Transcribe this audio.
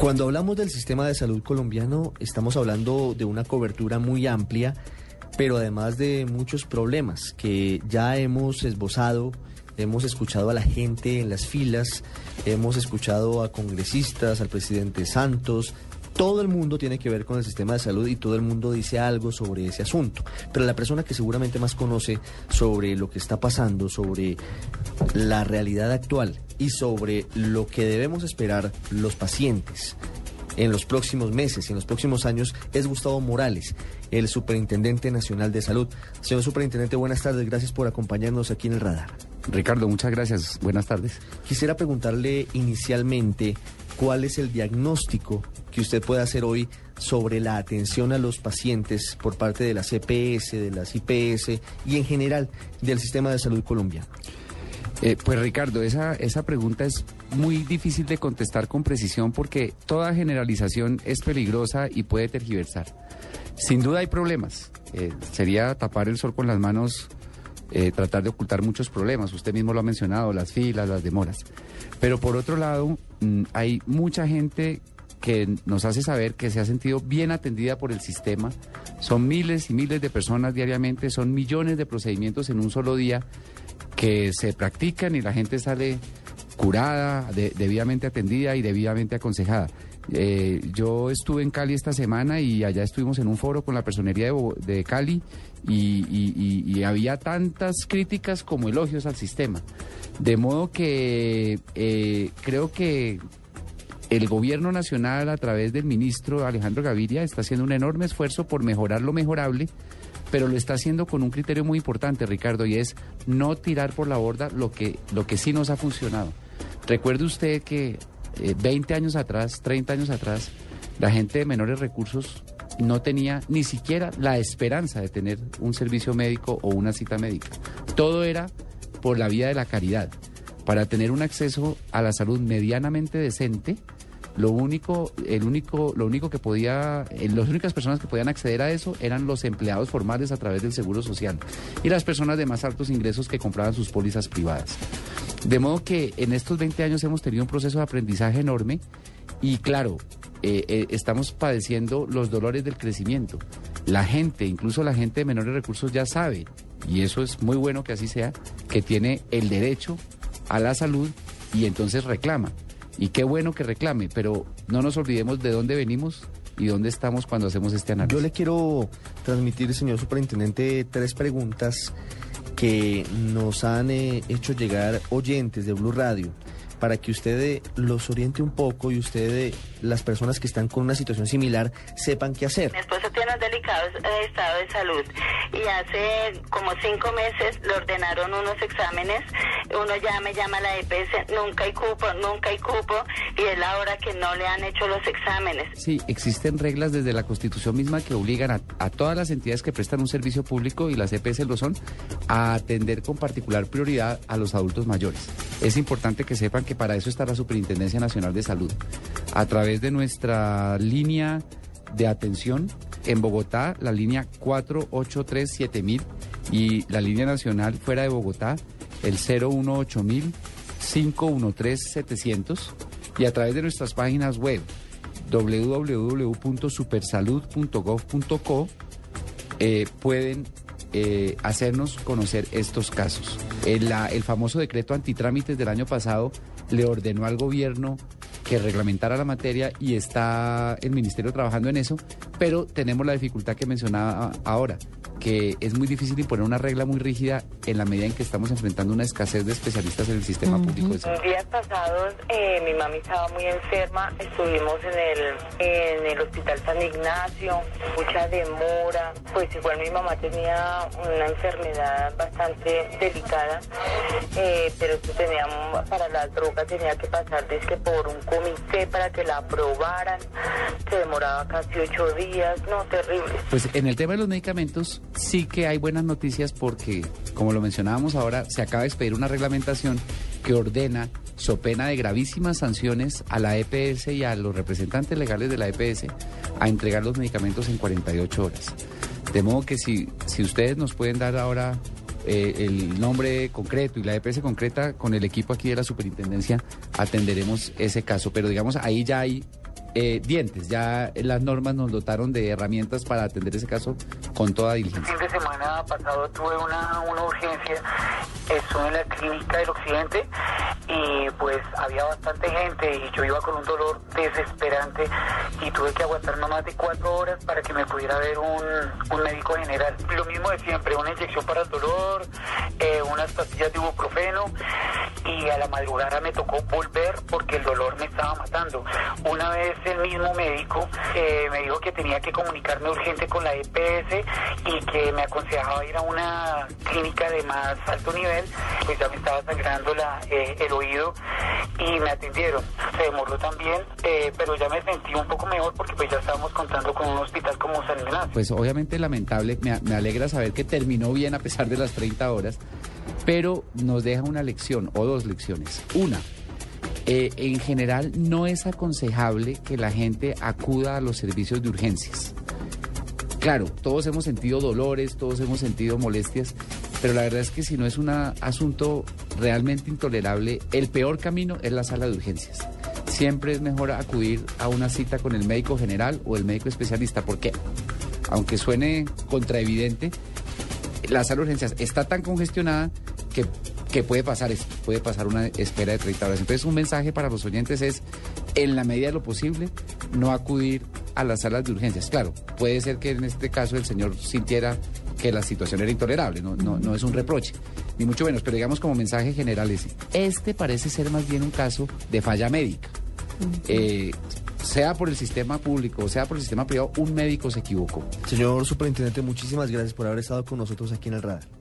Cuando hablamos del sistema de salud colombiano, estamos hablando de una cobertura muy amplia, pero además de muchos problemas que ya hemos esbozado, hemos escuchado a la gente en las filas, hemos escuchado a congresistas, al presidente Santos, todo el mundo tiene que ver con el sistema de salud y todo el mundo dice algo sobre ese asunto. Pero la persona que seguramente más conoce sobre lo que está pasando, sobre la realidad actual y sobre lo que debemos esperar los pacientes en los próximos meses y en los próximos años es Gustavo Morales, el Superintendente Nacional de Salud. Señor Superintendente, buenas tardes. Gracias por acompañarnos aquí en el radar. Ricardo, muchas gracias. Buenas tardes. Quisiera preguntarle inicialmente cuál es el diagnóstico que usted puede hacer hoy sobre la atención a los pacientes por parte de las EPS, de las IPS y en general del sistema de salud colombiano. Eh, pues Ricardo, esa, esa pregunta es muy difícil de contestar con precisión porque toda generalización es peligrosa y puede tergiversar. Sin duda hay problemas. Eh, sería tapar el sol con las manos, eh, tratar de ocultar muchos problemas. Usted mismo lo ha mencionado, las filas, las demoras. Pero por otro lado, hay mucha gente que nos hace saber que se ha sentido bien atendida por el sistema. Son miles y miles de personas diariamente, son millones de procedimientos en un solo día que se practican y la gente sale curada, debidamente atendida y debidamente aconsejada. Eh, yo estuve en Cali esta semana y allá estuvimos en un foro con la personería de, Cali y, había tantas críticas como elogios al sistema. De modo que eh, creo que el gobierno nacional a través del ministro Alejandro Gaviria está haciendo un enorme esfuerzo por mejorar lo mejorable pero lo está haciendo con un criterio muy importante, Ricardo, y es no tirar por la borda lo que, lo que sí nos ha funcionado. Recuerde usted que 20 eh, años atrás, 30 años atrás, la gente de menores recursos no tenía ni siquiera la esperanza de tener un servicio médico o una cita médica. Todo era por la vía de la caridad. Para tener un acceso a la salud medianamente decente, lo único, el único, lo único que podía, eh, las únicas personas que podían acceder a eso eran los empleados formales a través del Seguro Social y las personas de más altos ingresos que compraban sus pólizas privadas. De modo que en estos 20 años hemos tenido un proceso de aprendizaje enorme y claro, eh, eh, estamos padeciendo los dolores del crecimiento. La gente, incluso la gente de menores recursos ya sabe, y eso es muy bueno que así sea, que tiene el derecho a la salud y entonces reclama. Y qué bueno que reclame, pero no nos olvidemos de dónde venimos y dónde estamos cuando hacemos este análisis. Yo le quiero transmitir, señor superintendente, tres preguntas que nos han eh, hecho llegar oyentes de Blue Radio para que usted los oriente un poco y usted, las personas que están con una situación similar, sepan qué hacer. Mi esposo tiene un delicado estado de salud y hace como cinco meses le ordenaron unos exámenes. Uno ya me llama a la EPS, nunca hay cupo, nunca hay cupo, y es la hora que no le han hecho los exámenes. Sí, existen reglas desde la Constitución misma que obligan a, a todas las entidades que prestan un servicio público, y las EPS lo son, a atender con particular prioridad a los adultos mayores. Es importante que sepan que para eso está la Superintendencia Nacional de Salud. A través de nuestra línea de atención en Bogotá, la línea 4837000 y la línea nacional fuera de Bogotá, el 018000 513 700 y a través de nuestras páginas web www.supersalud.gov.co eh, pueden eh, hacernos conocer estos casos. El, el famoso decreto antitrámites del año pasado le ordenó al gobierno que reglamentara la materia y está el ministerio trabajando en eso, pero tenemos la dificultad que mencionaba ahora, que es muy difícil imponer una regla muy rígida en la medida en que estamos enfrentando una escasez de especialistas en el sistema público de salud. días pasados eh, mi mami estaba muy enferma, estuvimos en el, en el hospital San Ignacio, mucha demora, pues igual mi mamá tenía una enfermedad bastante delicada, eh, pero esto tenía, para las drogas tenía que pasar desde por un comité para que la aprobaran, se demoraba casi ocho días, no, terrible. Pues en el tema de los medicamentos, sí que hay buenas noticias porque, como lo mencionábamos ahora, se acaba de expedir una reglamentación que ordena, so pena de gravísimas sanciones, a la EPS y a los representantes legales de la EPS a entregar los medicamentos en 48 horas. De modo que si, si ustedes nos pueden dar ahora eh, el nombre concreto y la EPS concreta, con el equipo aquí de la superintendencia atenderemos ese caso. Pero digamos, ahí ya hay eh, dientes. Ya las normas nos dotaron de herramientas para atender ese caso con toda El diligencia. fin de semana pasado tuve una, una urgencia, estuve en la clínica del occidente y pues había bastante gente y yo iba con un dolor desesperante y tuve que aguantar más de cuatro horas para que me pudiera ver un, un médico general. Lo mismo de siempre, una inyección para el dolor, eh, unas pastillas de ibuprofeno y a la madrugada me tocó volver porque el dolor me estaba matando. Una vez el mismo médico eh, me dijo que tenía que comunicarme urgente con la EPS y que me aconsejaba ir a una clínica de más alto nivel, pues ya me estaba sangrando la, eh, el oído y me atendieron. Se demoró también, eh, pero ya me sentí un poco mejor porque pues ya estábamos contando con un hospital como San Ignacio. Pues obviamente lamentable, me, me alegra saber que terminó bien a pesar de las 30 horas, pero nos deja una lección o dos lecciones. Una, eh, en general no es aconsejable que la gente acuda a los servicios de urgencias. Claro, todos hemos sentido dolores, todos hemos sentido molestias, pero la verdad es que si no es un asunto realmente intolerable, el peor camino es la sala de urgencias. Siempre es mejor acudir a una cita con el médico general o el médico especialista, porque aunque suene contraevidente, la sala de urgencias está tan congestionada que, puede pasar esto, puede pasar una espera de 30 horas. Entonces un mensaje para los oyentes es, en la medida de lo posible, no acudir a las salas de urgencias. Claro, puede ser que en este caso el señor sintiera que la situación era intolerable, no, no, no es un reproche, ni mucho menos, pero digamos como mensaje general es, este parece ser más bien un caso de falla médica. Eh, sea por el sistema público o sea por el sistema privado, un médico se equivocó. Señor Superintendente, muchísimas gracias por haber estado con nosotros aquí en el radar.